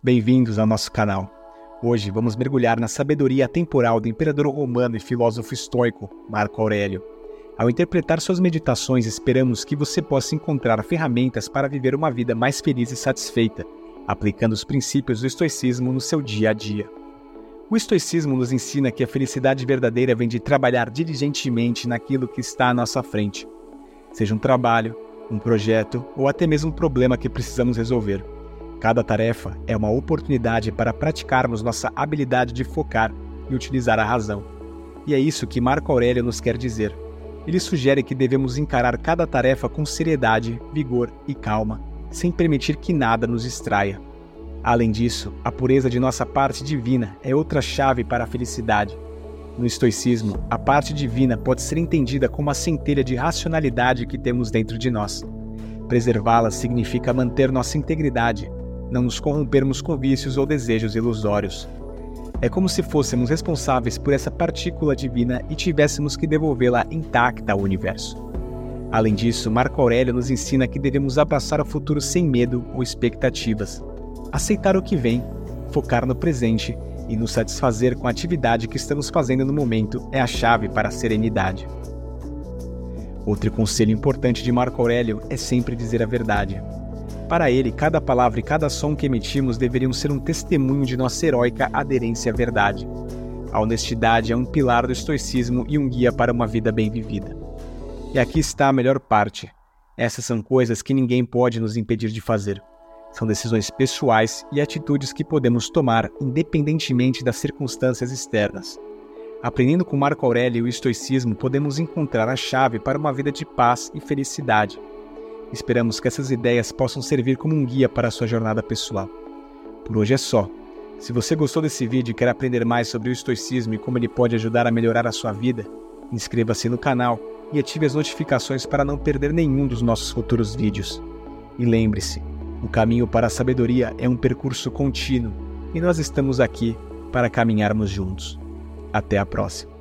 Bem-vindos ao nosso canal. Hoje vamos mergulhar na sabedoria temporal do imperador romano e filósofo estoico Marco Aurélio. Ao interpretar suas meditações, esperamos que você possa encontrar ferramentas para viver uma vida mais feliz e satisfeita, aplicando os princípios do estoicismo no seu dia a dia. O estoicismo nos ensina que a felicidade verdadeira vem de trabalhar diligentemente naquilo que está à nossa frente, seja um trabalho, um projeto ou até mesmo um problema que precisamos resolver. Cada tarefa é uma oportunidade para praticarmos nossa habilidade de focar e utilizar a razão. E é isso que Marco Aurélio nos quer dizer. Ele sugere que devemos encarar cada tarefa com seriedade, vigor e calma, sem permitir que nada nos distraia. Além disso, a pureza de nossa parte divina é outra chave para a felicidade. No estoicismo, a parte divina pode ser entendida como a centelha de racionalidade que temos dentro de nós. Preservá-la significa manter nossa integridade, não nos corrompermos com vícios ou desejos ilusórios. É como se fôssemos responsáveis por essa partícula divina e tivéssemos que devolvê-la intacta ao universo. Além disso, Marco Aurélio nos ensina que devemos abraçar o futuro sem medo ou expectativas, aceitar o que vem, focar no presente e nos satisfazer com a atividade que estamos fazendo no momento é a chave para a serenidade. Outro conselho importante de Marco Aurélio é sempre dizer a verdade. Para ele, cada palavra e cada som que emitimos deveriam ser um testemunho de nossa heróica aderência à verdade. A honestidade é um pilar do estoicismo e um guia para uma vida bem vivida. E aqui está a melhor parte. Essas são coisas que ninguém pode nos impedir de fazer. São decisões pessoais e atitudes que podemos tomar independentemente das circunstâncias externas. Aprendendo com Marco Aurélio e o estoicismo, podemos encontrar a chave para uma vida de paz e felicidade. Esperamos que essas ideias possam servir como um guia para a sua jornada pessoal. Por hoje é só. Se você gostou desse vídeo e quer aprender mais sobre o estoicismo e como ele pode ajudar a melhorar a sua vida, inscreva-se no canal e ative as notificações para não perder nenhum dos nossos futuros vídeos. E lembre-se, o caminho para a sabedoria é um percurso contínuo e nós estamos aqui para caminharmos juntos. Até a próxima.